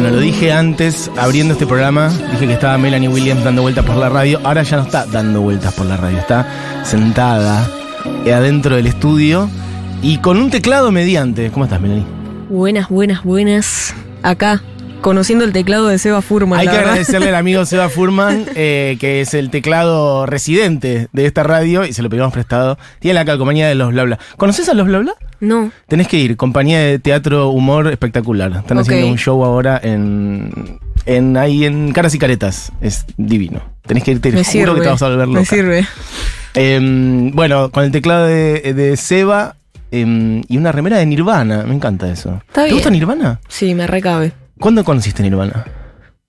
Bueno, lo dije antes, abriendo este programa, dije que estaba Melanie Williams dando vueltas por la radio. Ahora ya no está dando vueltas por la radio, está sentada eh, adentro del estudio y con un teclado mediante. ¿Cómo estás, Melanie? Buenas, buenas, buenas. Acá, conociendo el teclado de Seba Furman. Hay que verdad. agradecerle al amigo Seba Furman, eh, que es el teclado residente de esta radio y se lo pedimos prestado. Tiene la calcomanía de los Bla Bla. ¿Conoces a los Bla Bla? No. Tenés que ir, compañía de teatro humor espectacular. Están haciendo un show ahora en, en ahí en Caras y Caretas. Es divino. Tenés que irte, te Me juro sirve. que te vas a volver me loca. sirve. Em, bueno, con el teclado de, de Seba em, y una remera de Nirvana. Me encanta eso. Está ¿Te bien. gusta Nirvana? Sí, me recabe. ¿Cuándo conociste Nirvana?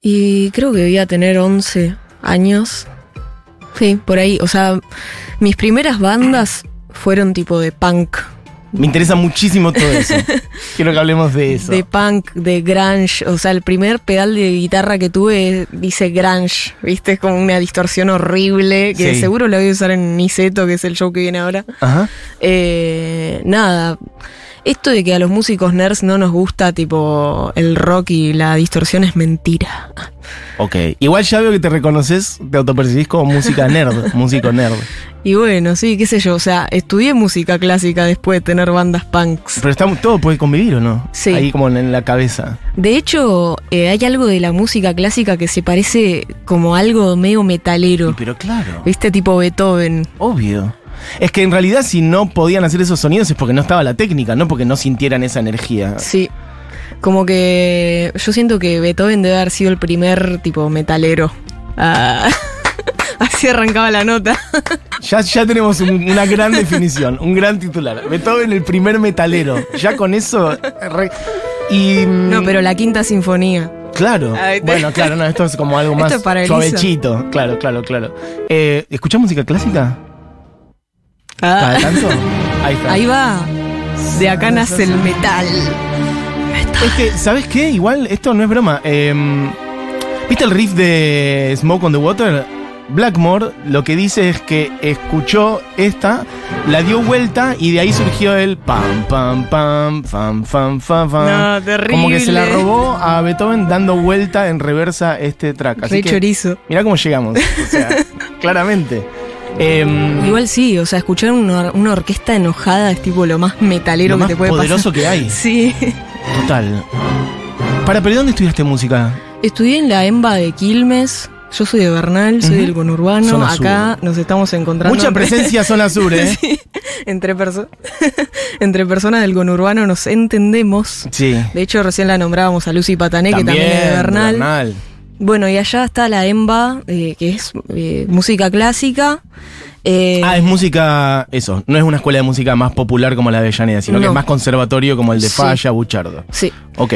Y creo que debía tener 11 años. Sí, por ahí. O sea, mis primeras bandas fueron tipo de punk. Me interesa muchísimo todo eso. Quiero que hablemos de eso. De punk, de grunge. O sea, el primer pedal de guitarra que tuve dice grunge. ¿Viste? Es como una distorsión horrible. Que Sí. seguro la voy a usar en Niceto, que es el show que viene ahora. Ajá. Eh, nada. Esto de que a los músicos nerds no nos gusta tipo el rock y la distorsión es mentira. Ok. Igual ya veo que te reconoces, te autopercibís como música nerd, músico nerd. Y bueno, sí, qué sé yo, o sea, estudié música clásica después de tener bandas punks. Pero estamos, todo puede convivir, ¿o no? Sí. Ahí como en la cabeza. De hecho, eh, hay algo de la música clásica que se parece como algo medio metalero. Pero claro, ¿Viste? Tipo Beethoven. obvio. Es que en realidad si no podían hacer esos sonidos es porque no estaba la técnica, no porque no sintieran esa energía. Sí. Como que yo siento que Beethoven debe haber sido el primer tipo metalero. Ah, Así arrancaba la nota. Ya, ya tenemos un- una gran definición, un gran titular. Beethoven el primer metalero. Ya con eso... re- y... mm, No, pero la quinta sinfonía. Claro. Ay, te- Bueno, claro, no, esto es como algo Esto más es para Elisa. suavechito. Claro, claro, claro. Eh, ¿Escuchás música clásica? ¿Cada Ah? Ahí está. ahí va. De acá nace el metal. Es que, ¿sabes qué? Igual, esto no es broma. Em, ¿Viste el riff de Smoke on the Water? Blackmore lo que dice es que escuchó esta, la dio vuelta y de ahí surgió el pam, pam, pam, pam, pam, pam, pam. No, terrible. Como que se la robó a Beethoven dando vuelta en reversa este track. Así Re que, chorizo. mirá cómo llegamos. O sea, claramente. Em, Igual sí, o sea, escuchar una, una orquesta enojada es tipo lo más metalero lo más que te puede poderoso pasar. que hay. Sí. Total. Para, pero ¿dónde estudiaste música? Estudié en la EMBA de Quilmes. Yo soy de Bernal, soy del conurbano. Zona Acá nos estamos encontrando. Mucha entre- presencia zona sur, ¿eh? Sí, entre, perso- entre personas del conurbano nos entendemos. Sí. De hecho, recién la nombrábamos a Lucy Patané, que también es de de Bernal. Bueno, y allá está la EMBA, eh, que es eh, música clásica. Eh, Ah, es música, eso, no es una escuela de música más popular como la de Avellaneda, sino que es más conservatorio como el de Sí. Falla, Buchardo. Sí. Ok.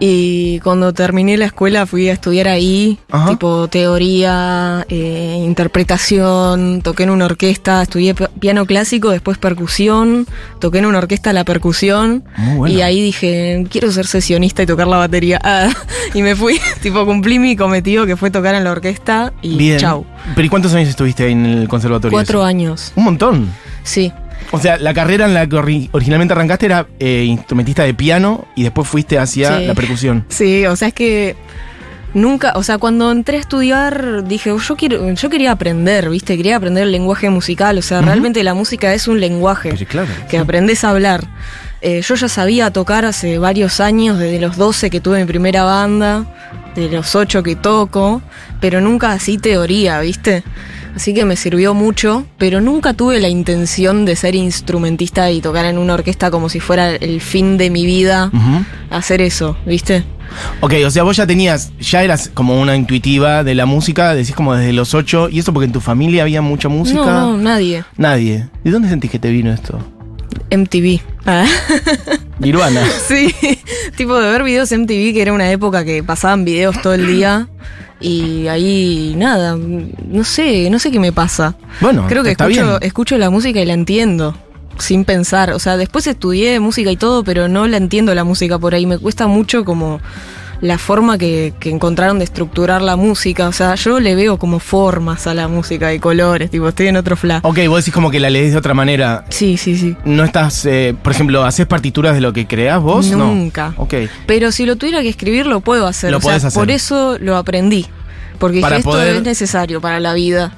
Y cuando terminé la escuela fui a estudiar ahí, Ajá. tipo teoría, eh, interpretación, toqué en una orquesta, estudié pi- piano clásico, después percusión, toqué en una orquesta la percusión bueno. y ahí dije, quiero ser sesionista y tocar la batería. Ah, y me fui, tipo cumplí mi cometido que fue tocar en la orquesta y Bien. chau. ¿Pero y cuántos años estuviste ahí en el conservatorio? Cuatro ese? años, Un montón. sí. O sea, la carrera en la que ori- originalmente arrancaste era eh, instrumentista de piano y después fuiste hacia Sí. la percusión. Sí, o sea, es que nunca, o sea, cuando entré a estudiar dije, yo quiero yo quería aprender, ¿viste? Quería aprender el lenguaje musical, o sea, realmente la música es un lenguaje Pero claro. que aprendes a hablar. Eh, yo ya sabía tocar hace varios años, desde los 12 que tuve mi primera banda, de los 8 que toco, pero nunca así teoría, ¿viste? Así que me sirvió mucho, pero nunca tuve la intención de ser instrumentista y tocar en una orquesta como si fuera el fin de mi vida hacer eso, ¿viste? Ok, o sea, vos ya tenías, ya eras como una intuitiva de la música, decís como desde los ocho, y eso porque en tu familia había mucha música. No, no, nadie. Nadie. ¿De dónde sentís que te vino esto? MTV. Ah. Nirvana. sí, tipo de ver videos MTV, que era una época que pasaban videos todo el día. Y ahí, nada, no sé, no sé qué me pasa. Bueno, Creo que escucho, bien. escucho la música y la entiendo. Sin pensar. O sea, después estudié música y todo, pero no la entiendo la música por ahí. Me cuesta mucho como la forma que, que encontraron de estructurar la música. O sea, yo le veo como formas a la música y colores, tipo, estoy en otro flash. Ok, vos decís como que la lees de otra manera. Sí, sí, sí. No estás, eh, por ejemplo, ¿haces partituras de lo que creas vos? Nunca. No. Ok. Pero si lo tuviera que escribir, lo puedo hacer. Lo o sea, hacer. por eso lo aprendí. Porque Para esto poder- es necesario para la vida.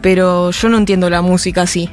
Pero yo no entiendo la música así.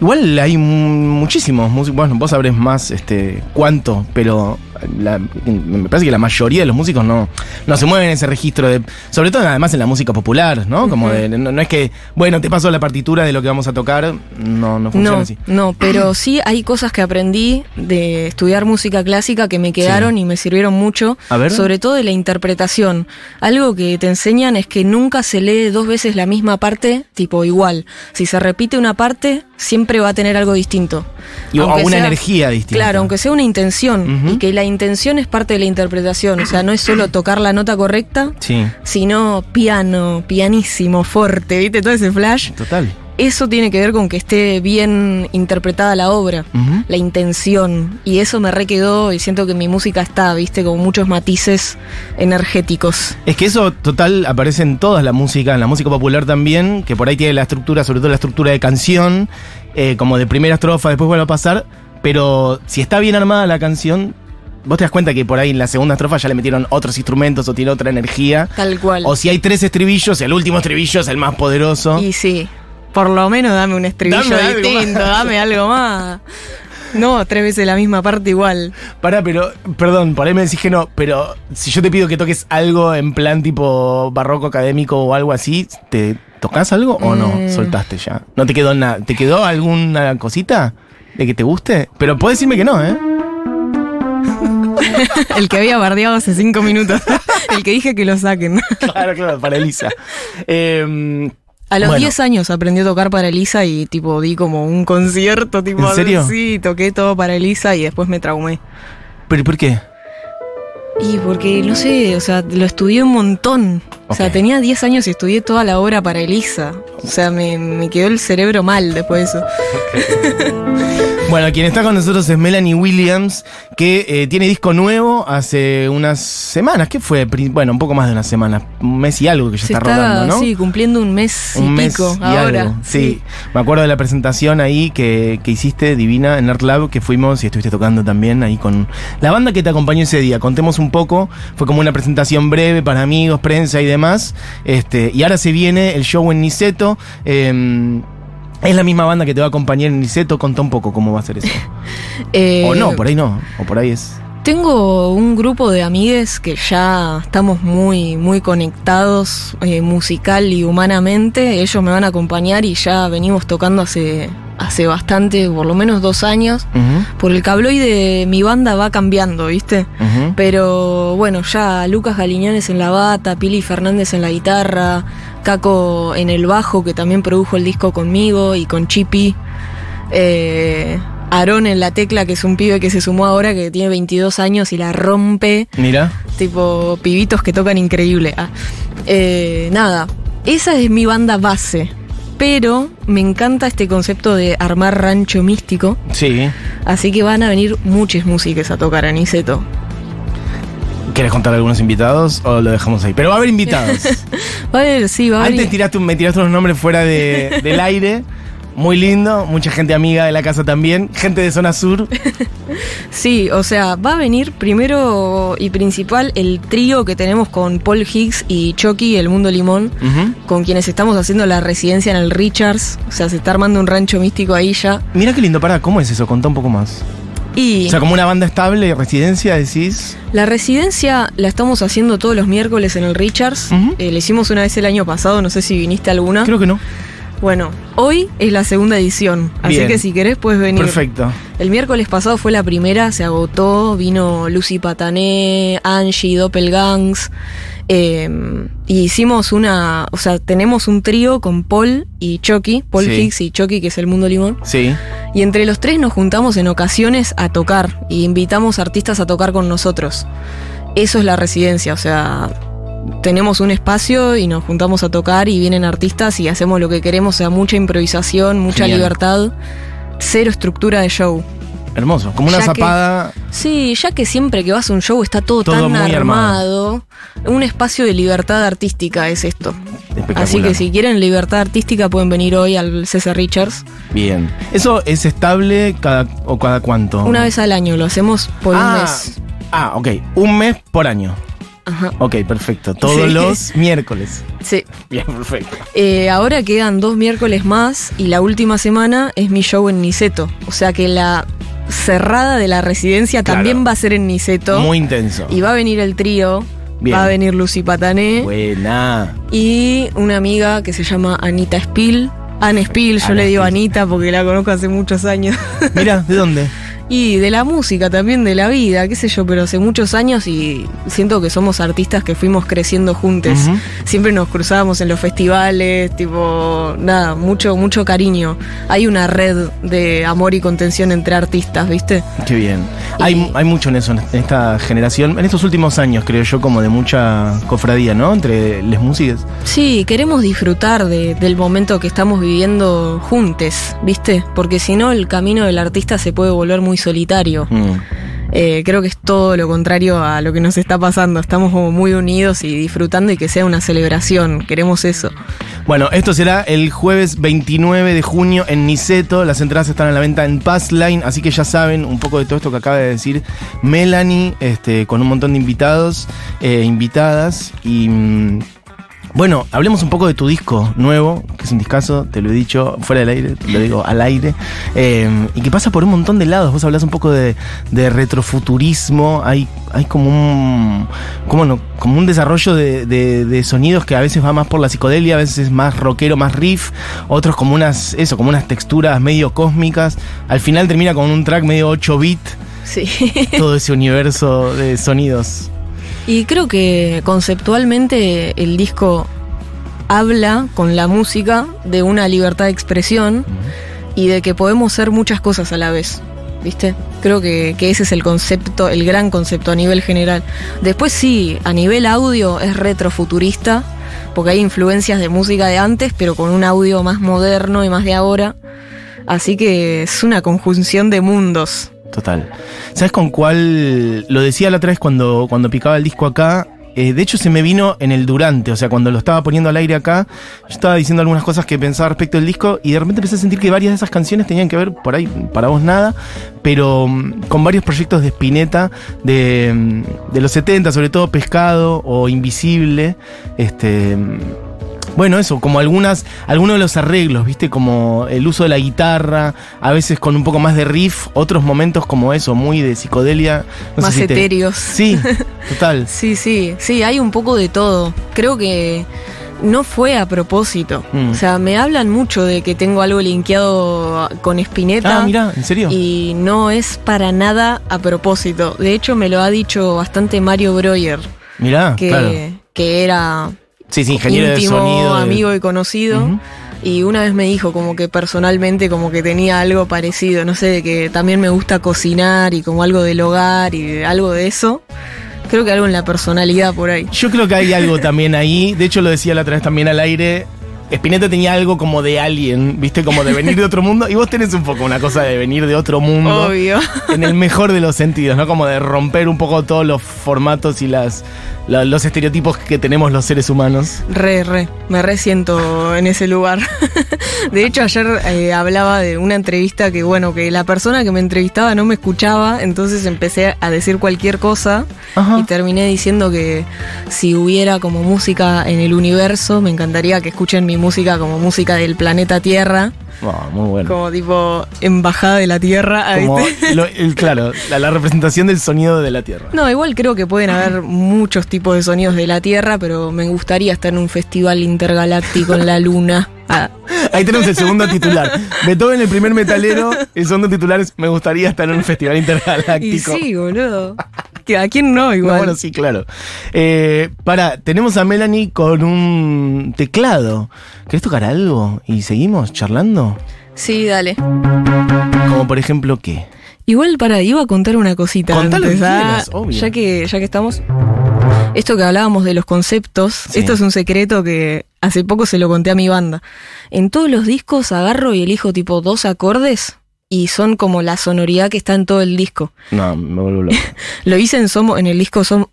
Igual hay mu- muchísimos músicos, bueno, vos sabrés más este cuánto, pero la- me parece que la mayoría de los músicos no, no se mueven en ese registro de, sobre todo además en la música popular, ¿no? Como de, no, no es que, bueno, te paso la partitura de lo que vamos a tocar, no, no funciona No, así. no, pero sí hay cosas que aprendí de estudiar música clásica que me quedaron y me sirvieron mucho, A ver. sobre todo de la interpretación. Algo que te enseñan es que nunca se lee dos veces la misma parte, tipo igual. Si se repite una parte, siempre va a tener algo distinto. Y- o una sea- energía distinta. Claro, aunque sea una intención y que la intención es parte de la interpretación, o sea, no es solo tocar la nota correcta, Sí, sino piano, pianísimo, fuerte, ¿viste? Todo ese flash. total. Eso tiene que ver con que esté bien interpretada la obra, la intención. Y eso me re quedó y siento que mi música está, viste, con muchos matices energéticos. Es que eso total aparece en toda la música, en la música popular también, que por ahí tiene la estructura, sobre todo la estructura de canción, eh, como de primera estrofa, después vuelve a pasar, pero si está bien armada la canción, vos te das cuenta que por ahí en la segunda estrofa ya le metieron otros instrumentos o tiene otra energía. Tal cual. O si hay tres estribillos, el último estribillo es el más poderoso. Y sí, por lo menos dame un estribillo Dame distinto, dame algo más. No, tres veces la misma parte igual. Pará, pero, perdón, por ahí me decís que no, pero si yo te pido que toques algo en plan tipo barroco académico o algo así, ¿te tocas algo o no? Mm. Soltaste ya. ¿No te quedó nada? ¿Te quedó alguna cosita de que te guste? Pero puedes decirme que no, ¿eh? El que había bardeado hace cinco minutos. El que dije que lo saquen. claro, claro, para Elisa. Eh, A los Bueno. 10 años aprendí a tocar para Elisa y tipo di como un concierto, tipo ¿En serio? Sí, toqué todo para Elisa y después me traumé. ¿Pero por qué? Y porque, no sé, o sea, lo estudié un montón. O sea, tenía 10 años y estudié toda la obra para Elisa. O sea, me, me quedó el cerebro mal después de eso. Bueno, quien está con nosotros es Melanie Williams, que eh, tiene disco nuevo hace unas semanas. ¿Qué fue? Bueno, un poco más de una semana. Un mes y algo que ya Se está está, rodando, ¿no? sí, cumpliendo un mes y un mes pico y ahora. algo. Sí. me acuerdo de la presentación ahí que, que hiciste, divina, en Art Lab, que fuimos y estuviste tocando también ahí con la banda que te acompañó ese día. Contemos un poco, fue como una presentación breve para amigos, prensa y demás. Este, y ahora se viene el show en Niceto. eh, es la misma banda que te va a acompañar en Niceto. Contá un poco cómo va a ser eso. Eh, o no, por ahí no. O por ahí es. Tengo un grupo de amigues que ya estamos muy, muy conectados eh, musical y humanamente. Ellos me van a acompañar y ya venimos tocando hace, hace bastante, por lo menos dos años. Por el cabloide mi banda va cambiando, ¿viste? Pero bueno, ya Lucas Galiñones en la bata, Pili Fernández en la guitarra, Caco en el bajo, que también produjo el disco conmigo y con Chipi. Eh, Aarón en la tecla, que es un pibe que se sumó ahora, que tiene 22 años y la rompe. Mira. Tipo, pibitos que tocan increíble. Ah, eh, nada, esa es mi banda base. Pero me encanta este concepto de armar rancho místico. Sí. Así que van a venir muchas músicas a tocar a Niceto. ¿Quieres contar algunos invitados o lo dejamos ahí? Pero va a haber invitados. Va a haber, sí, va a haber. Antes tiraste, me tiraste unos nombres fuera de- del aire. Muy lindo, mucha gente amiga de la casa también, gente de zona sur. Sí, o sea, va a venir primero y principal el trío que tenemos con Paul Higgs y Chucky, el Mundo Limón, con quienes estamos haciendo la residencia en el Richards. O sea, se está armando un rancho místico ahí ya. Mira qué lindo, para, ¿cómo es eso? Contá un poco más. Y O sea, como una banda estable, residencia, decís. la residencia la estamos haciendo todos los miércoles en el Richards. Eh, la hicimos una vez el año pasado, no sé si viniste alguna. Creo que no. Bueno, hoy es la segunda edición, así Bien. que si querés puedes venir. Perfecto. El miércoles pasado fue la primera, se agotó, vino Lucy Patané, Angie, Doppelgangs. eh, y hicimos una, o sea, tenemos un trío con Paul y Chucky, Paul Sí. Hicks y Chucky, que es el mundo limón. Sí. Y entre los tres nos juntamos en ocasiones a tocar y invitamos artistas a tocar con nosotros. Eso es la residencia, o sea, tenemos un espacio y nos juntamos a tocar y vienen artistas y hacemos lo que queremos, o sea, mucha improvisación, mucha Genial. libertad, cero estructura de show. Hermoso, como una Ya que- zapada. Sí, ya que siempre que vas a un show está todo, Todo tan muy armado, un espacio de libertad artística es esto. Así que si quieren libertad artística pueden venir hoy al César Richards. Bien. ¿Eso es estable cada, o cada cuánto? Una vez al año, lo hacemos por ah, un mes. Ah, ok. Un mes por año. Ajá. Ok, perfecto. Todos Sí. los miércoles. Sí. Bien, perfecto. Eh, ahora quedan dos miércoles más y la última semana es mi show en Niceto. O sea que la cerrada de la residencia Claro. también va a ser en Niceto. Muy intenso. Y va a venir el trío. Bien. Va a venir Lucy Patané. Buena. Y una amiga que se llama Anita Spiel. Anne Spiel, yo le digo. Anita porque la conozco hace muchos años. Mira, ¿de dónde? y de la música también, de la vida, qué sé yo, pero hace muchos años y siento que somos artistas que fuimos creciendo juntos. Siempre nos cruzábamos en los festivales, tipo, nada, mucho, mucho cariño. Hay una red de amor y contención entre artistas, ¿viste? Qué bien. Y- Hay, hay mucho en eso, en esta generación, en estos últimos años, creo yo, como de mucha cofradía, ¿no? Entre las músicas. Sí, queremos disfrutar de- del momento que estamos viviendo juntos, ¿viste? Porque si no, el camino del artista se puede volver muy solitario. Mm. Eh, creo que es todo lo contrario a lo que nos está pasando. Estamos como muy unidos y disfrutando y que sea una celebración. Queremos eso. Bueno, esto será el jueves 29 de junio en Niceto. Las entradas están a la venta en Passline, así que ya saben un poco de todo esto que acaba de decir Melanie, este, con un montón de invitados, eh, invitadas. Y mm, bueno, hablemos un poco de tu disco nuevo, que es un discazo, te lo he dicho fuera del aire, te lo digo al aire, eh, y que pasa por un montón de lados. Vos hablás un poco de, de retrofuturismo, hay, hay como un como no, como un desarrollo de, de- de sonidos que a veces va más por la psicodelia, a veces es más rockero, más riff, otros como unas, eso, como unas texturas medio cósmicas. Al final termina con un track medio 8 bit, Sí. todo ese universo de sonidos. Y creo que conceptualmente el disco habla con la música de una libertad de expresión y de que podemos ser muchas cosas a la vez. ¿Viste? Creo que, que ese es el concepto, el gran concepto a nivel general. Después sí, a nivel audio es retrofuturista, porque hay influencias de música de antes, pero con un audio más moderno y más de ahora. Así que es una conjunción de mundos. Total. ¿Sabes con cuál? Lo decía la otra vez cuando, cuando picaba el disco acá. Eh, de hecho, se me vino en el durante, o sea, cuando lo estaba poniendo al aire acá, yo estaba diciendo algunas cosas que pensaba respecto del disco y de repente empecé a sentir que varias de esas canciones tenían que ver, por ahí, para vos nada, pero mm, con varios proyectos de Spinetta de, mm, de los 70, sobre todo Pescado o Invisible. Este. Bueno, eso, como algunas, algunos de los arreglos, ¿viste? Como el uso de la guitarra, a veces con un poco más de riff, otros momentos como eso, muy de psicodelia. no sé más te- etéreos. Sí, total. Sí, sí, sí, hay un poco de todo. Creo que no fue a propósito. Mm. O sea, me hablan mucho de que tengo algo linkeado con Spinetta. Ah, mira, ¿en serio? Y no es para nada a propósito. De hecho, me lo ha dicho bastante Mario Breuer, Mirá, que, claro. que era Sí, sí, ingeniero íntimo, de sonido. de- amigo y conocido. Y una vez me dijo como que personalmente como que tenía algo parecido, no sé, de que también me gusta cocinar y como algo del hogar y de- algo de eso. Creo que algo en la personalidad por ahí. Yo creo que hay algo también ahí. De hecho, lo decía la otra vez también al aire. Spinetta tenía algo como de alien, ¿viste? Como de venir de otro mundo. Y vos tenés un poco una cosa de venir de otro mundo. Obvio. En el mejor de los sentidos, ¿no? Como de romper un poco todos los formatos y las, la- los estereotipos que tenemos los seres humanos. Re, re, me resiento en ese lugar. De hecho, ayer eh, hablaba de una entrevista que, bueno, que la persona que me entrevistaba no me escuchaba, entonces empecé a decir cualquier cosa Ajá. y terminé diciendo que si hubiera como música en el universo, me encantaría que escuchen mi música como música del planeta Tierra, Oh, muy bueno. como tipo embajada de la Tierra. Como lo- el- claro, la, la representación del sonido de la Tierra. No, igual creo que pueden haber muchos tipos de sonidos de la Tierra, pero me gustaría estar en un festival intergaláctico en la Luna. Ah, Ahí tenemos el segundo titular. Beethoven, el primer metalero. El segundo titular es Me gustaría estar en un festival y intergaláctico. sí, boludo. Que ¿A quién no No, igual? bueno, sí, claro. Eh, para, tenemos a Melanie con un teclado. ¿Querés tocar algo? ¿Y seguimos charlando? Sí, dale. Como por ejemplo, ¿qué? Igual para, iba a contar una cosita antes, que ah, quieras, obvio. ya que ya que estamos. Esto que hablábamos de los conceptos, Sí. esto es un secreto que hace poco se lo conté a mi banda. En todos los discos agarro y elijo tipo dos acordes y son como la sonoridad que está en todo el disco. No, me vuelvo loco. Lo hice en Somos, en el disco Somos.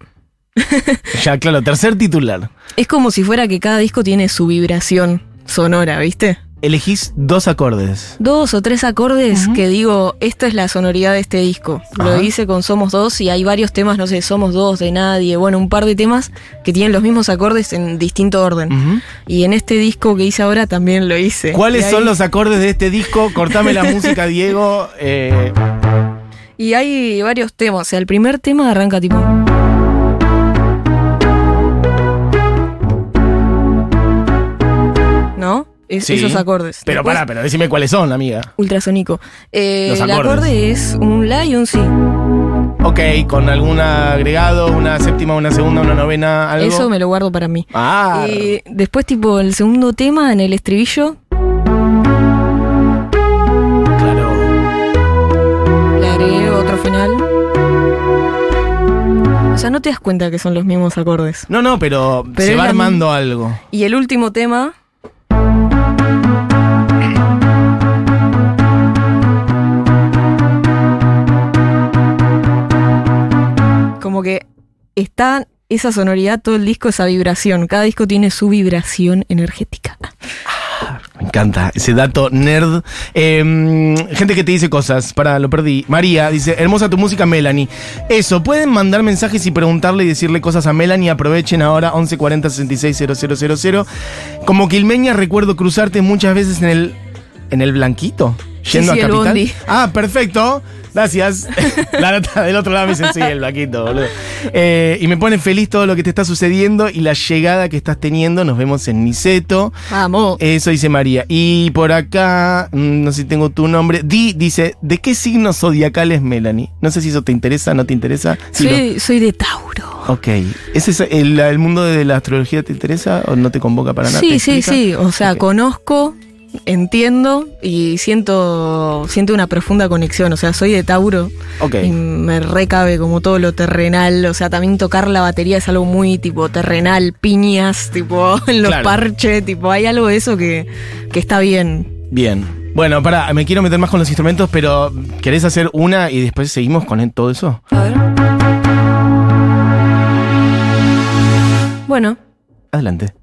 ya, claro, tercer titular. Es como si fuera que cada disco tiene su vibración sonora, ¿viste? Elegís dos acordes. Dos o tres acordes que digo, esta es la sonoridad de este disco. Lo hice con Somos Dos y hay varios temas, no sé, Somos Dos, de Nadie, bueno, un par de temas que tienen los mismos acordes en distinto orden. Y en este disco que hice ahora también lo hice. ¿Cuáles Y son hay- los acordes de este disco? Cortame la música, Diego. Eh, Y hay varios temas. O sea, el primer tema arranca tipo. Es- sí. Esos acordes. Pero Después, pará, pero decime cuáles son, amiga. Ultrasónico. Eh, el acorde es un La y un Si. Ok, con algún agregado, una séptima, una segunda, una novena, algo. Eso me lo guardo para mí. Ah, Y después, tipo, el segundo tema en el estribillo, claro. le agregué otro final. O sea, no te das cuenta que son los mismos acordes. No, no, pero, Pero se va armando algo. Y el último tema. Está esa sonoridad, todo el disco, esa vibración. Cada disco tiene su vibración energética. Me encanta ese dato nerd. Eh, gente que te dice cosas, para lo perdí. María dice, hermosa tu música, Melanie. Eso, pueden mandar mensajes y preguntarle y decirle cosas a Melanie. Aprovechen ahora 1140 66 000. Como quilmeña recuerdo cruzarte muchas veces en el en el blanquito. Yendo sí, a Capital. Ah, perfecto. Gracias. La nota del otro lado me dice, sí, el blanquito, boludo. Eh, y me pone feliz todo lo que te está sucediendo y la llegada que estás teniendo. Nos vemos en Niceto. Vamos. Eso dice María. Y por acá, mm, no sé si tengo tu nombre. Di dice, ¿de qué signo zodiacal es Melanie? No sé si eso te interesa, no te interesa. Sí, soy, soy de Tauro. ok. ¿Ese es el, el mundo de la astrología te interesa o no te convoca para nada? Sí, ¿Te sí, sí. O sea, conozco, entiendo y siento, siento una profunda conexión. O sea, soy de Tauro. Ok. Y me recabe como todo lo terrenal. O sea, también tocar la batería es algo muy tipo terrenal, piñas, tipo en los Claro. parches, tipo, hay algo de eso que, que está bien. Bien. Bueno, para, me quiero meter más con los instrumentos, pero ¿querés hacer una y después seguimos con todo eso? A ver. Bueno, Adelante.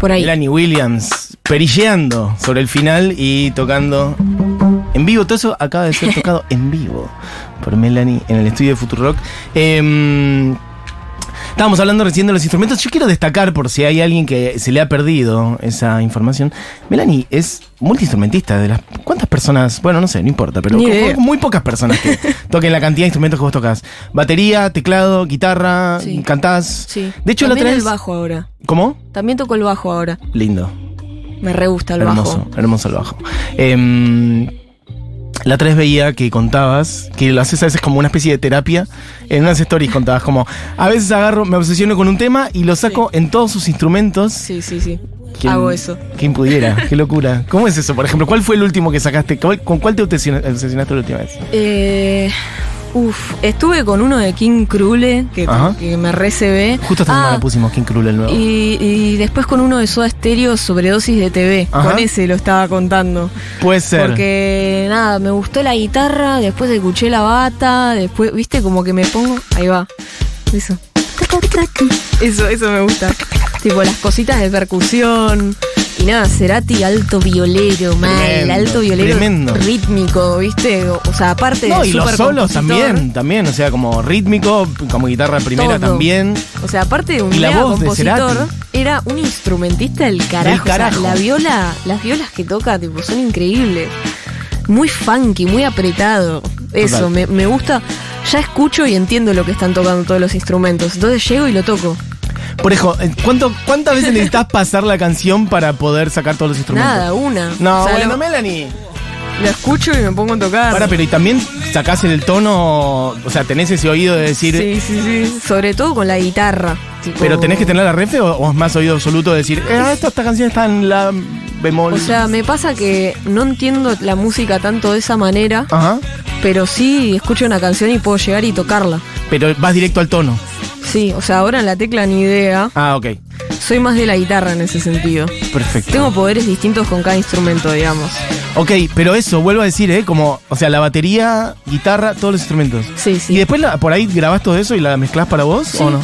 Por ahí. Melanie Williams perilleando sobre el final y tocando en vivo. Todo eso acaba de ser tocado en vivo por Melanie en el estudio de Futurock. Eh, estábamos hablando recién de los instrumentos. Yo quiero destacar, por si hay alguien que se le ha perdido esa información, Melanie es multiinstrumentista. De las, ¿Cuántas personas? Bueno, no sé, no importa, pero muy pocas personas que toquen la cantidad de instrumentos que vos tocas. Batería, teclado, guitarra, Sí. cantás. Sí. De hecho, la También otra el bajo ahora. ¿Cómo? También toco el bajo ahora. Lindo. Me re gusta el hermoso, bajo. hermoso el bajo. Em, la otra vez veía que contabas, que lo haces a veces como una especie de terapia. En unas stories contabas como, a veces agarro, me obsesiono con un tema y lo saco en todos sus instrumentos. Sí, sí, sí. ¿Quién- Hago eso. ¿Quién pudiera? Qué locura. ¿Cómo es eso? Por ejemplo, ¿cuál fue el último que sacaste? ¿Cuál- ¿Con cuál te obsesiona- obsesionaste la última vez? Eh, uf, estuve con uno de King Krule, que, me recebé. Justo esta semana Ah, pusimos King Cruel el nuevo. y, y después con uno de Soda Stereo, sobredosis de TV. Ajá. Con ese lo estaba contando. Puede ser. Porque nada, me gustó la guitarra, después escuché la bata, después, viste, como que me pongo. Ahí va. Eso. Eso, eso me gusta. Tipo las cositas de percusión. Y nada, Cerati alto violero, mal, Tremendo, alto violero tremendo. rítmico, ¿viste? O, sea, aparte No, de y los solos también, también, o sea, como rítmico, como guitarra primera Todo. también. O sea, aparte de un Y la mega voz de compositor, Cerati. era un instrumentista del carajo. Del O sea, la viola, las violas que toca, tipo, son increíbles. Muy funky, muy apretado. Eso, me, me gusta. Ya escucho y entiendo lo que están tocando todos los instrumentos. Entonces llego y lo toco. Por ejemplo, ¿cuánto, ¿cuántas veces necesitas pasar la canción para poder sacar todos los instrumentos? Nada, una. No, O sea, bueno, lo, Melanie. lo escucho y me pongo a tocar. Para, pero y también sacás el tono, o sea, tenés ese oído de decir, Sí, sí, sí. Sobre todo con la guitarra. tipo- pero tenés que tener la refe o, o es más oído absoluto de decir, eh, esta, esta canción está en la bemol. O sea, me pasa que no entiendo la música tanto de esa manera, Ajá. pero sí escucho una canción y puedo llegar y tocarla. Pero vas directo al tono. Sí, o sea, ahora en la tecla ni idea. Ah, ok. Soy más de la guitarra en ese sentido. Perfecto. Tengo poderes distintos con cada instrumento, digamos. Ok, pero eso, vuelvo a decir, ¿eh? Como, o sea, la batería, guitarra, todos los instrumentos. Sí, sí. ¿Y después la- por ahí grabás todo eso y la mezclás para vos Sí. o no?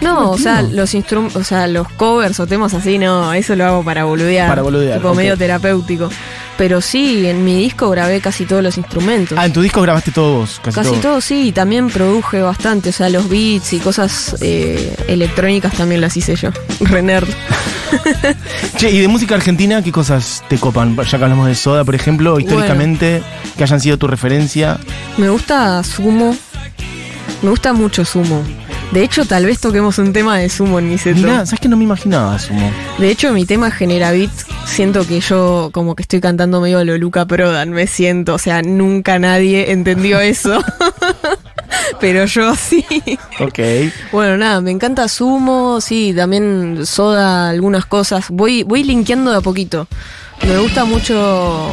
No, o sea, los instrum o sea, los covers o temas así, no, eso lo hago para boludear. Para boludear, Tipo medio terapéutico. Pero sí, en mi disco grabé casi todos los instrumentos. Ah, en tu disco grabaste todo vos, casi, Casi todo. todo sí, y también produje bastante, o sea, los beats y cosas eh, electrónicas también las hice yo. Renerd. Che, y de música argentina, ¿qué cosas te copan? Ya que hablamos de Soda, por ejemplo, históricamente, que hayan sido tu referencia. Me gusta Sumo. Me gusta mucho Sumo. De hecho, tal vez toquemos un tema de Sumo en mi set. Mirá, ¿sabes que no me imaginaba, Sumo? De hecho, mi tema genera beat. Siento que yo como que estoy cantando medio a lo Luca Prodan, me siento. O sea, nunca nadie entendió eso. Pero yo sí. Ok. Bueno, nada, me encanta Sumo, sí, también Soda, algunas cosas. Voy, voy linkeando de a poquito. Me gusta mucho.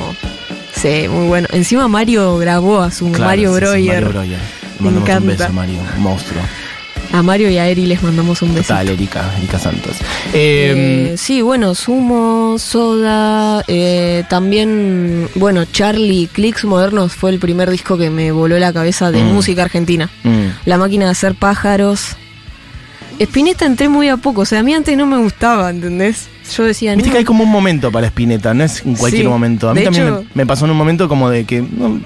Sí, muy bueno. Encima Mario grabó a Sumo, Claro, Mario sí, sí, Breuer. Mario Breuer. Me mandamos un encanta. beso, Mario. Monstruo. A Mario y a Eri les mandamos un beso. Total, Erika, Erika Santos. Eh, Eh, sí, bueno, Sumo, Soda, eh, también, bueno, Charlie Clicks Modernos fue el primer disco que me voló la cabeza de Mm. música argentina. mm. La máquina de hacer pájaros. Spinetta entré muy a poco, o sea, a mí antes no me gustaba, ¿entendés? Yo decía, Viste no, que hay como un momento para Spinetta, no es en cualquier Sí, momento. A mí también hecho- me, me pasó en un momento como de que, no,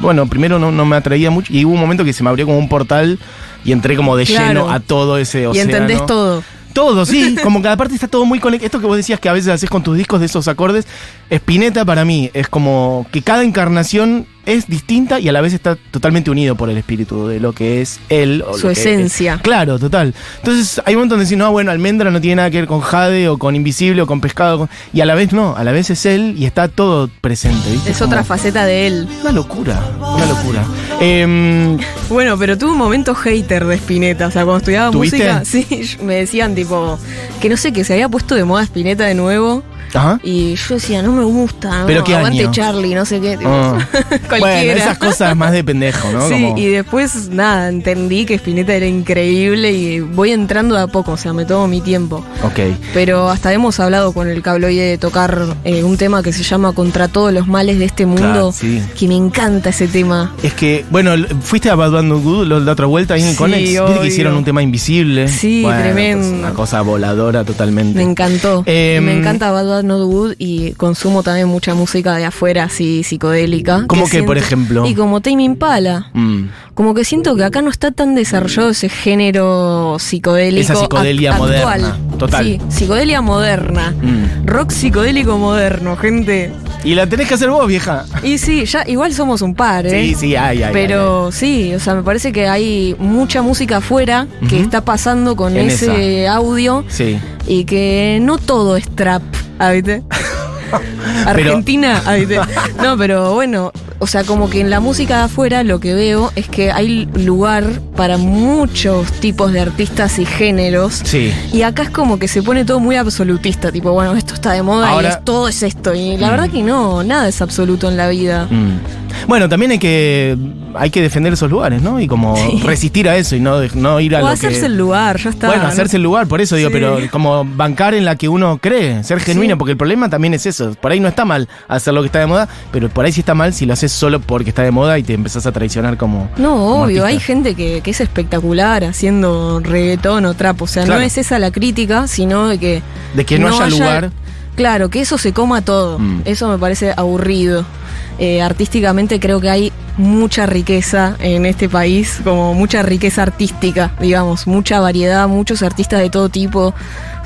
bueno, primero no, no me atraía mucho y hubo un momento que se me abrió como un portal y entré como de Claro. lleno a todo ese y océano. entendés todo. Todo, sí, como que aparte está todo muy conectado. Esto que vos decías que a veces haces con tus discos de esos acordes, Spinetta para mí es como que cada encarnación es distinta y a la vez está totalmente unido por el espíritu de lo que es él. o Su lo que esencia. es. Claro, total. Entonces hay un montón de decir, no, bueno, Almendra no tiene nada que ver con Jade o con Invisible o con Pescado. con- Y a la vez no, a la vez es él y está todo presente, ¿viste? Es Como otra faceta de él. Una locura, una locura. Em, Bueno, pero tuve un momento hater de Spinetta. O sea, cuando estudiaba ¿Tuviste? música, sí, me decían tipo que no sé, que se había puesto de moda Spinetta de nuevo. Ajá. Y yo decía, no me gusta, no, ¿Pero qué aguante año? Charlie, no sé qué. tipo, Ah. cualquiera. Bueno, esas cosas más de pendejo, ¿no? Sí, Como- y después nada, entendí que Spinetta era increíble y voy entrando de a poco, o sea, me tomo mi tiempo. Ok. Pero hasta hemos hablado con el cabloide de tocar eh, un tema que se llama Contra todos los males de este mundo, Claro, sí. que me encanta ese tema. Es que, bueno, fuiste a Bad No Good lo- la otra vuelta ahí en el Sí, Conex. Viste que hicieron un tema invisible. Sí, Bueno, tremendo. pues, una cosa voladora totalmente. Me encantó. Em, me encanta Bad Bad Not y consumo también mucha música de afuera, así psicodélica. ¿Cómo que, siento- por ejemplo? Y como Tame Impala. Mm. Como que siento que acá no está tan desarrollado ese género psicodélico. Esa psicodelia act- moderna, total. Sí, psicodelia moderna. Mm. Rock psicodélico moderno, gente. Y la tenés que hacer vos, vieja. Y sí, ya igual somos un par, ¿eh? Sí, sí, ay, ay. Pero sí, o sea, me parece que hay mucha música afuera que está pasando con En ese audio. Sí. y que no todo es trap, ¿ah, ¿viste? Argentina, ¿ah, ¿viste? No, pero bueno, o sea, como que en la música de afuera lo que veo es que hay lugar para muchos tipos de artistas y géneros. Sí. Y acá es como que se pone todo muy absolutista, tipo, bueno, esto está de moda Ahora- y es- todo es esto. Y la Mm. verdad que no, nada es absoluto en la vida. Mm. Bueno, también hay que hay que defender esos lugares, ¿no? Y como Sí. resistir a eso y no, no ir a O lo hacerse que... el lugar, ya está. Bueno, ¿no? hacerse el lugar, por eso digo, Sí. pero como bancar en la que uno cree, ser genuino, Sí. porque el problema también es eso. Por ahí no está mal hacer lo que está de moda, pero por ahí sí está mal si lo haces solo porque está de moda y te empezás a traicionar como. No, como obvio, artista. hay gente que, que es espectacular haciendo reggaetón o trap. O sea, Claro. no es esa la crítica, sino de que. De que no, haya lugar. Claro, que eso se coma todo. Mm. Eso me parece aburrido. Eh, artísticamente creo que hay mucha riqueza en este país, como mucha riqueza artística, digamos, mucha variedad, muchos artistas de todo tipo.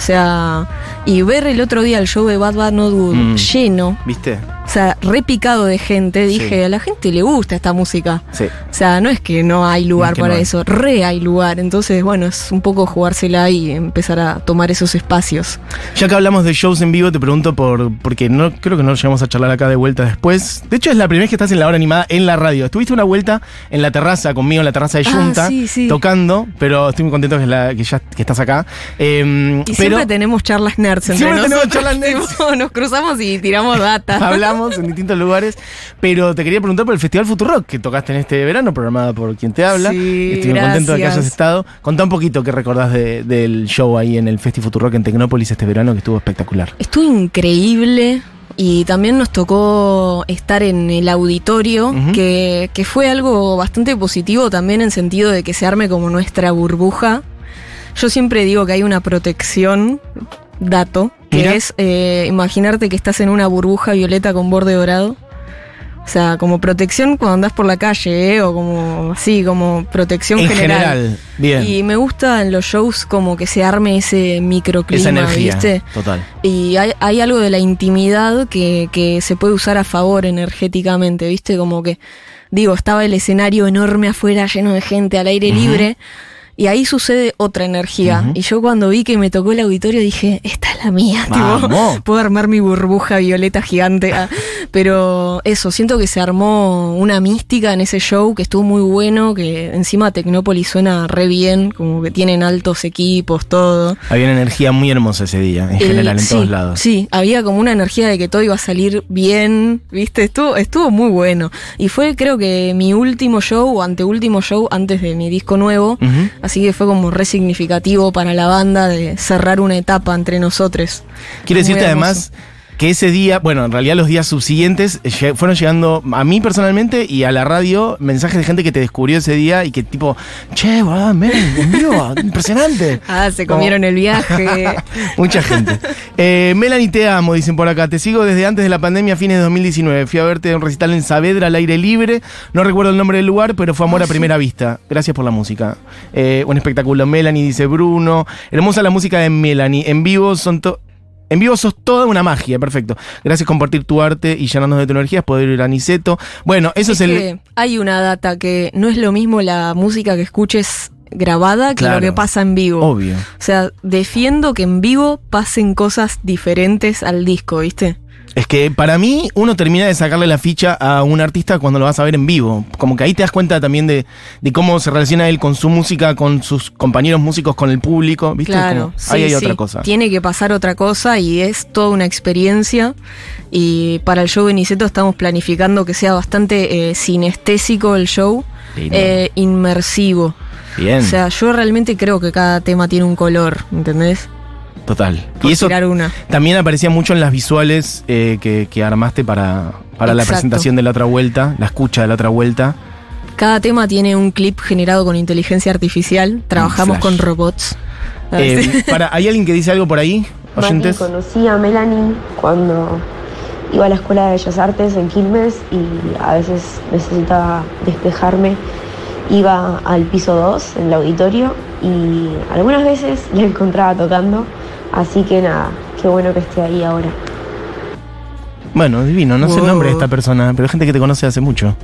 O sea, y ver el otro día el show de Bad Bad Not Good Mm. lleno, ¿Viste? o sea, repicado de gente, dije, Sí. a la gente le gusta esta música. Sí. O sea, no es que no hay lugar No es que para no hay. eso, re hay lugar. Entonces, bueno, es un poco jugársela y empezar a tomar esos espacios. Ya que hablamos de shows en vivo, te pregunto por. porque no creo que no llegamos a charlar acá de vuelta después. De hecho, es la primera vez que estás en la hora animada en la radio. Estuviste una vuelta en la terraza conmigo, en la terraza de Ah, Junta, sí, sí. tocando, pero estoy muy contento que, la- que ya que estás acá. Eh, pero siempre tenemos charlas nerds entre Siempre tenemos nosotros. charlas nerds. Tipo, Nos cruzamos y tiramos data. hablamos en distintos lugares. Pero te quería preguntar por el Festival Futurock que tocaste en este verano, programada por quien te habla. Sí, Estoy muy contento de que hayas estado. Contá un poquito qué recordás de- del show ahí en el Festi Futurock en Tecnópolis este verano, que estuvo espectacular. Estuvo increíble y también nos tocó estar en el auditorio, que, que fue algo bastante positivo también en sentido de que se arme como nuestra burbuja. Yo siempre digo que hay una protección, dato, que Mira. es eh, imaginarte que estás en una burbuja violeta con borde dorado. O sea, como protección cuando andás por la calle, ¿eh? o como así, como protección en general, bien. Y me gusta en los shows como que se arme ese microclima, Esa energía. ¿viste? Total. Y hay, hay algo de la intimidad que, que se puede usar a favor energéticamente, ¿viste? Como que, digo, estaba el escenario enorme afuera, lleno de gente, al aire libre, y ahí sucede otra energía. Y yo cuando vi que me tocó el auditorio dije, esta es la mía, tipo, puedo armar mi burbuja violeta gigante. Ah, Pero eso, siento que se armó una mística en ese show que estuvo muy bueno, que encima Tecnópolis suena re bien, como que tienen altos equipos, todo. Había una energía muy hermosa ese día, en El- general, en sí, todos lados. Sí, había como una energía de que todo iba a salir bien, ¿viste? Estuvo, estuvo muy bueno. Y fue creo que mi último show o anteúltimo show antes de mi disco nuevo. Ujú. Así que fue como re significativo para la banda de cerrar una etapa entre nosotros. Quiero Muy decirte además que ese día, bueno, en realidad los días subsiguientes eh, fueron llegando a mí personalmente y a la radio mensajes de gente que te descubrió ese día y que tipo, che, boludo, men, en vivo, impresionante. Ah, se Como- comieron el viaje. Mucha gente. Eh, Melanie, te amo, dicen por acá. Te sigo desde antes de la pandemia, fines de 2019. Fui a verte en un recital en Saavedra, al aire libre. No recuerdo el nombre del lugar, pero fue amor a primera vista. Gracias por la música. Eh, un espectáculo. Melanie, dice Bruno. Hermosa la música de Melanie. En vivo son to- En vivo sos toda una magia, perfecto. Gracias por compartir tu arte y llenarnos de tu energía, poder ir a Niceto. Bueno, eso es, Es el... hay una data que no es lo mismo la música que escuches grabada que Claro. lo que pasa en vivo. Obvio. O sea, defiendo que en vivo pasen cosas diferentes al disco, ¿viste? Es que para mí uno termina de sacarle la ficha a un artista cuando lo vas a ver en vivo. Como que ahí te das cuenta también de, de cómo se relaciona él con su música, con sus compañeros músicos, con el público. ¿Viste? Claro, Como, sí, ahí hay sí. otra cosa. Tiene que pasar otra cosa y es toda una experiencia. Y para el show de Niceto estamos planificando que sea bastante eh, sinestésico el show, eh, inmersivo. Bien, O sea, yo realmente creo que cada tema tiene un color, ¿entendés? Total. Por y eso tirar una. también aparecía mucho en las visuales eh, que, que armaste para, para la presentación de la otra vuelta, la escucha de la otra vuelta. Cada tema tiene un clip generado con inteligencia artificial. Trabajamos con robots. Ah, Eh, sí. para, ¿Hay alguien que dice algo por ahí? ¿Oyentes? Mati, conocí a Melanie cuando iba a la Escuela de Bellas Artes en Quilmes y a veces necesitaba despejarme. Iba al piso 2 en el auditorio y algunas veces la encontraba tocando. Así que nada, qué bueno que esté ahí ahora. Bueno, divino, no sé el nombre de esta persona, pero gente que te conoce hace mucho.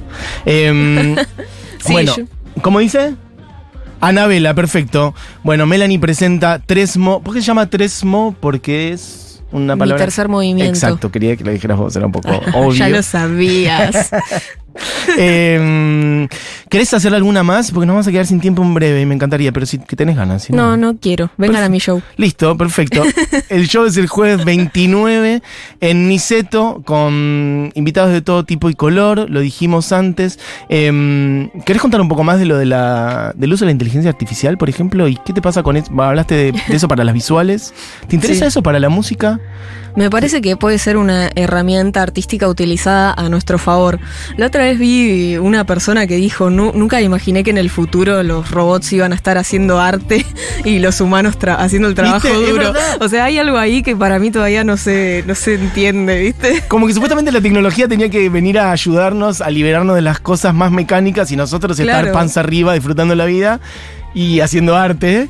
Em, Sí, bueno, yo- ¿cómo dice? Anabela, perfecto. Bueno, Melanie presenta Tresmo. ¿Por qué se llama Tresmo? Porque es una Mi palabra. tercer movimiento. Exacto, quería que lo dijeras vos, era un poco obvio. ya lo sabías. Em, ¿Querés hacer alguna más? Porque nos vamos a quedar sin tiempo en breve y me encantaría, pero si que tenés ganas. si no, no quiero. Vengan a mi show. Listo, perfecto. El show es el jueves 29 en Niceto con invitados de todo tipo y color, lo dijimos antes. Em, ¿Querés contar un poco más de lo de la, del uso de la inteligencia artificial, por ejemplo? ¿Y qué te pasa con eso? Hablaste de, de eso para las visuales. ¿Te interesa Sí. eso para la música? Me parece que puede ser una herramienta artística utilizada a nuestro favor. La otra vez vi una persona que dijo, "Nu- nunca imaginé que en el futuro los robots iban a estar haciendo arte y los humanos haciendo el trabajo duro. O sea, hay algo ahí que para mí todavía no se, no se entiende, ¿viste? Como que supuestamente la tecnología tenía que venir a ayudarnos a liberarnos de las cosas más mecánicas y nosotros estar panza arriba disfrutando la vida y haciendo arte.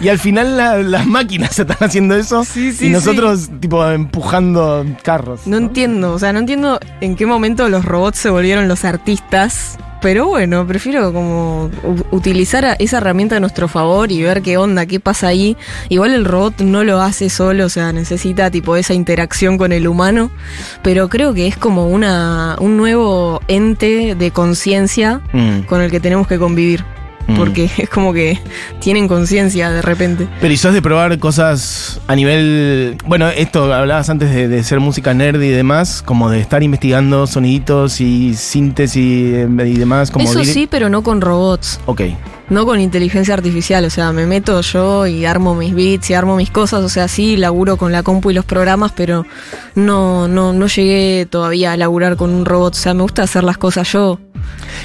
Y al final la- las máquinas están haciendo eso Sí, sí, y nosotros tipo empujando carros. No entiendo, o sea, no entiendo en qué momento los robots se volvieron los artistas. Pero bueno, prefiero como utilizar esa herramienta a nuestro favor y ver qué onda, qué pasa ahí. Igual el robot no lo hace solo, o sea, necesita tipo esa interacción con el humano. Pero creo que es como una, un nuevo ente de conciencia Mm. con el que tenemos que convivir. Mm. Porque es como que tienen conciencia de repente. Pero y sos de probar cosas a nivel. Bueno, esto hablabas antes de, de ser música nerd y demás, como de estar investigando soniditos y síntesis y, demás. Como Eso sí, pero no con robots. Ok. No con inteligencia artificial, o sea, me meto yo y armo mis beats y armo mis cosas, o sea, sí, laburo con la compu y los programas, pero no, no, no llegué todavía a laburar con un robot, o sea, me gusta hacer las cosas yo,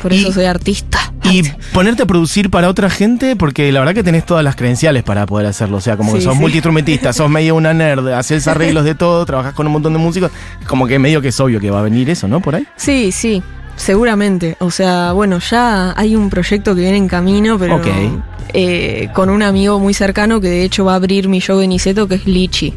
por Y- eso soy artista. Y ponerte a producir para otra gente, porque la verdad que tenés todas las credenciales para poder hacerlo. O sea, como que sos sí. multiinstrumentista, sos medio una nerd, haces arreglos de todo, trabajás con un montón de músicos. Como que medio que es obvio que va a venir eso, ¿no? Por ahí. Sí, sí, seguramente, o sea, bueno, ya hay un proyecto que viene en camino, pero Ok. eh, con un amigo muy cercano que de hecho va a abrir mi show de Niceto, que es Lichi.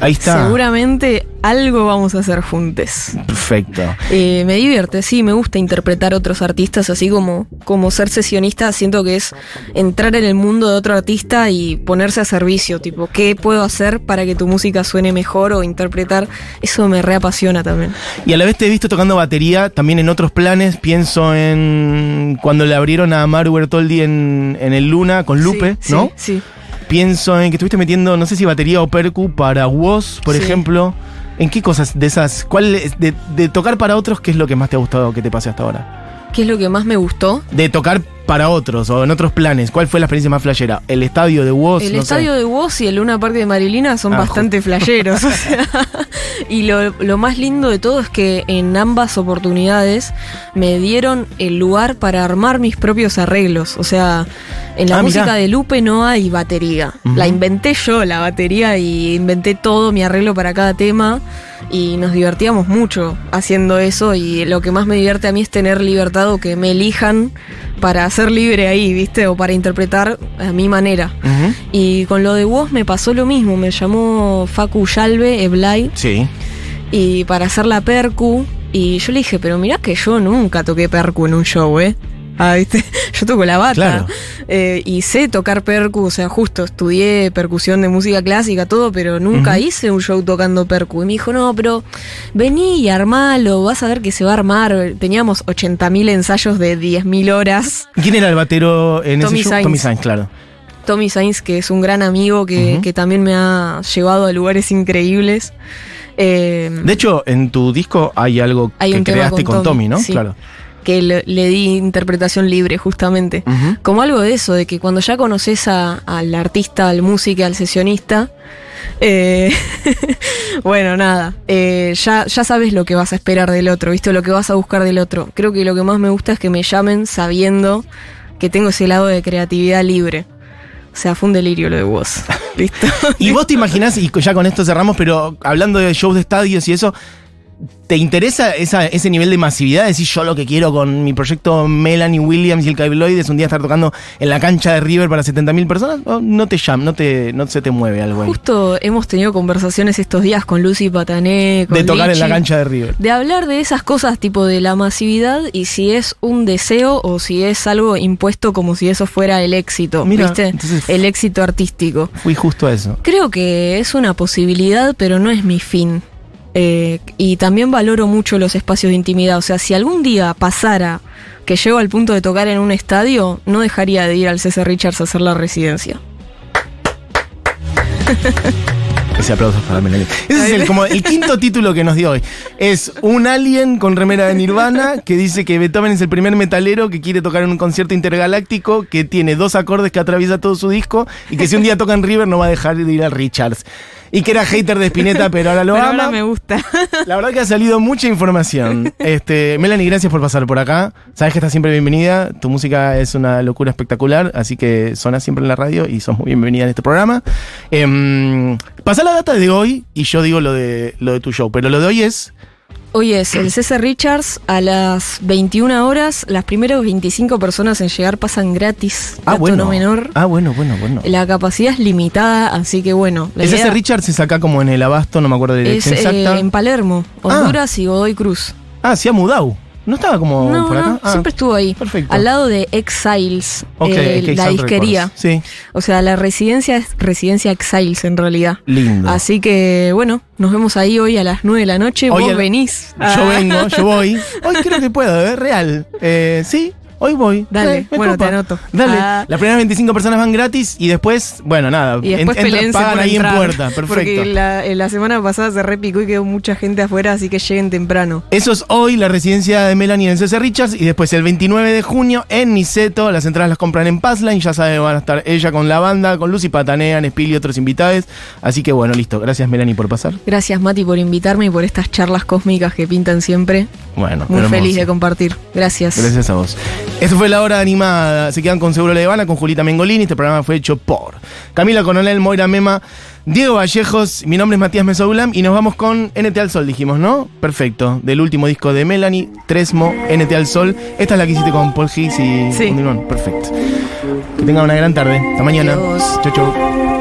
Ahí está. Seguramente algo vamos a hacer juntos. Perfecto. Eh, me divierte, sí, me gusta interpretar otros artistas, así como, como ser sesionista, siento que es entrar en el mundo de otro artista y ponerse a servicio, tipo, ¿qué puedo hacer para que tu música suene mejor o interpretar? Eso me reapasiona también. Y a la vez te he visto tocando batería también en otros planes. Pienso en cuando le abrieron a Maru Bertoldi en, en el Luna con Lupe, Sí, ¿no? Sí, sí. Pienso en que estuviste metiendo, no sé si batería o percu para Woz, por Sí. ejemplo. ¿En qué cosas de esas? ¿Cuál de, de tocar para otros, qué es lo que más te ha gustado que te pase hasta ahora? ¿Qué es lo que más me gustó? De tocar para otros o en otros planes, ¿cuál fue la experiencia más flashera? ¿El estadio de Woz? El no estadio sé. de Woz y el Luna Park de Marilina son Ah, bastante flasheros. o sea, y lo, lo más lindo de todo es que en ambas oportunidades me dieron el lugar para armar mis propios arreglos. O sea, en la Ah, música mirá. de Lupe no hay batería. La inventé yo, la batería, y inventé todo mi arreglo para cada tema. Y nos divertíamos mucho haciendo eso. Y lo que más me divierte a mí es tener libertad o que me elijan para ser libre ahí, ¿viste? O para interpretar a mi manera. Y con lo de Woz me pasó lo mismo, me llamó Facu Yalbe, Eblay, Sí. y para hacer la percu, y yo le dije, pero mirá que yo nunca toqué percu en un show, ¿eh? Ah, ¿viste? Yo toco la bata. Claro. Eh, y sé tocar percu, o sea, justo estudié percusión de música clásica, todo, pero nunca hice un show tocando percu. Y me dijo, no, pero vení y armalo, vas a ver que se va a armar. Teníamos 80.000 ensayos de 10.000 horas. ¿Quién era el batero en Tommy ese show? Sainz. Tommy Sainz, claro. Tommy Sainz, que es un gran amigo que, que también me ha llevado a lugares increíbles. Eh, De hecho, en tu disco hay algo Hay que creaste con con Tommy, Tommy, ¿no? sí. Claro. Que le, le di interpretación libre, justamente. Como algo de eso, de que cuando ya conoces a- al artista, al músico, al sesionista, eh, bueno, nada, eh, ya, ya sabes lo que vas a esperar del otro, ¿viste? Lo que vas a buscar del otro. Creo que lo que más me gusta es que me llamen sabiendo que tengo ese lado de creatividad libre. O sea, fue un delirio lo de vos. ¿Listo? Y vos te imaginás, y ya con esto cerramos, pero hablando de shows de estadios y eso, ¿te interesa esa- ese nivel de masividad? Decir yo lo que quiero con mi proyecto Melanie Williams y el Caibloid es un día estar tocando en la cancha de River para 70.000 personas. ¿O no te llama, no, te, no se te mueve algo ahí? Justo hemos tenido conversaciones estos días con Lucy Patané, con De tocar en la cancha de River. De hablar de esas cosas tipo de la masividad y si es un deseo o si es algo impuesto como si eso fuera el éxito, Mira, ¿viste? entonces- el éxito artístico. Fui justo a eso. Creo que es una posibilidad, pero no es mi fin. Eh, y también valoro mucho los espacios de intimidad. O sea, si algún día pasara que llego al punto de tocar en un estadio, no dejaría de ir al César Richards a hacer la residencia. Ese aplauso es para Melanie. Ese es el, como el quinto título que nos dio hoy. Es un alien con remera de Nirvana que dice que Beethoven es el primer metalero que quiere tocar en un concierto intergaláctico que tiene dos acordes que atraviesa todo su disco y que si un día toca en River no va a dejar de ir a Richards. Y que era hater de Spinetta, pero ahora lo pero ama. ahora me gusta. La verdad que ha salido mucha información. Este, Melanie, gracias por pasar por acá. Sabes que estás siempre bienvenida. Tu música es una locura espectacular, así que sonas siempre en la radio y sos muy bienvenida en este programa. Em, pasá la data de hoy y yo digo lo de, lo de tu show, pero lo de hoy es. Hoy es el César Richards a las 21 horas. Las primeras 25 personas en llegar pasan gratis. Ah, bueno. no menor. Ah, bueno, bueno, bueno. La capacidad es limitada, así que bueno. Idea ese Richards es acá como en el abasto, no me acuerdo de la es dirección eh, exacta. en Palermo, Honduras y Godoy Cruz. Ah, sí, a Mudau. ¿No estaba como no, por acá? no, Ah, siempre estuvo ahí. perfecto. Al lado de Exiles, eh, la disquería. Records. Sí, O sea, la residencia es residencia Exiles en realidad. lindo. Así que bueno, nos vemos ahí hoy a las 9 de la noche. Hoy Vos venís. Yo Ah. vengo, yo voy. Hoy creo que puedo, ¿eh? Real. Eh, sí, hoy voy. Dale, Eh, me bueno, copa. te anoto. Dale. Ah. Las primeras 25 personas van gratis y después, bueno, nada. Y después en- entra- peleense pagan por ahí entrar, en puerta. Perfecto. Porque la, en la semana pasada se repicó y quedó mucha gente afuera, así que lleguen temprano. Eso es hoy la residencia de Melanie en CC Richards y después el 29 de junio en Niceto. Las entradas las compran en Passline. Ya saben, van a estar ella con la banda, con Lucy Patanean, Spil y otros invitados. Así que bueno, listo. Gracias Melanie por pasar. Gracias Mati por invitarme y por estas charlas cósmicas que pintan siempre. Bueno, Muy hermoso. feliz de compartir. Gracias. Gracias a vos. Esto fue la hora animada. Se quedan con Seguro La Habana, con Julita Mengolini. Este programa fue hecho por Camila Coronel, Moira Mema, Diego Vallejos. Mi nombre es Matías Mesoulam y nos vamos con NT al Sol, dijimos, ¿no? Perfecto. Del último disco de Melanie, Tresmo, NT al Sol. Esta es la que hiciste con Paul Higgs y Sí. con. Perfecto. Que tengan una gran tarde. Hasta mañana. Chau, chau.